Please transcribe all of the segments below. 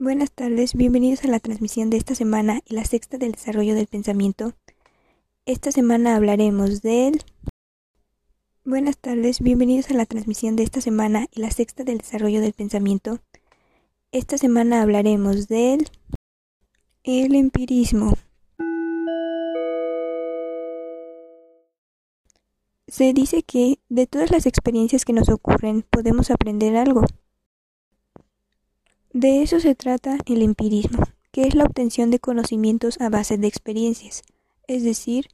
Buenas tardes, bienvenidos a la transmisión de esta semana y la sexta del desarrollo del pensamiento. Esta semana hablaremos del... Buenas tardes, bienvenidos a la transmisión de esta semana y la sexta del desarrollo del pensamiento. Esta semana hablaremos del... El empirismo. Se dice que de todas las experiencias que nos ocurren podemos aprender algo. De eso se trata el empirismo, que es la obtención de conocimientos a base de experiencias. Es decir,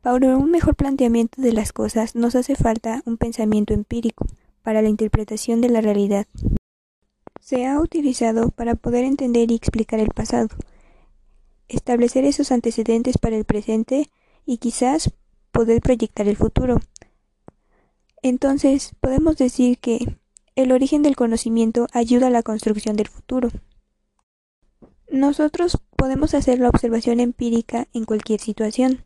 para un mejor planteamiento de las cosas nos hace falta un pensamiento empírico para la interpretación de la realidad. Se ha utilizado para poder entender y explicar el pasado, establecer esos antecedentes para el presente y quizás poder proyectar el futuro. Entonces, podemos decir que el origen del conocimiento ayuda a la construcción del futuro. Nosotros podemos hacer la observación empírica en cualquier situación.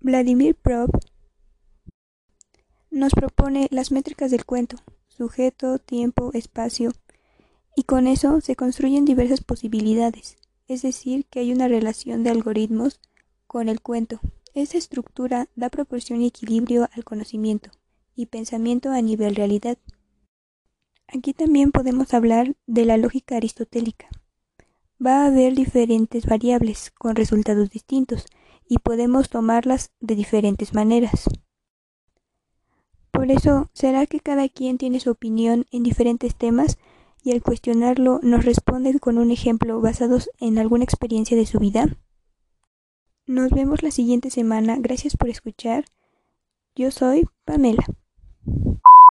Vladimir Prov nos propone las métricas del cuento, sujeto, tiempo, espacio, y con eso se construyen diversas posibilidades, es decir, que hay una relación de algoritmos con el cuento. Esa estructura da proporción y equilibrio al conocimiento y pensamiento a nivel realidad. Aquí también podemos hablar de la lógica aristotélica. Va a haber diferentes variables con resultados distintos y podemos tomarlas de diferentes maneras. Por eso, ¿será que cada quien tiene su opinión en diferentes temas y al cuestionarlo nos responde con un ejemplo basado en alguna experiencia de su vida? Nos vemos la siguiente semana. Gracias por escuchar. Yo soy Pamela.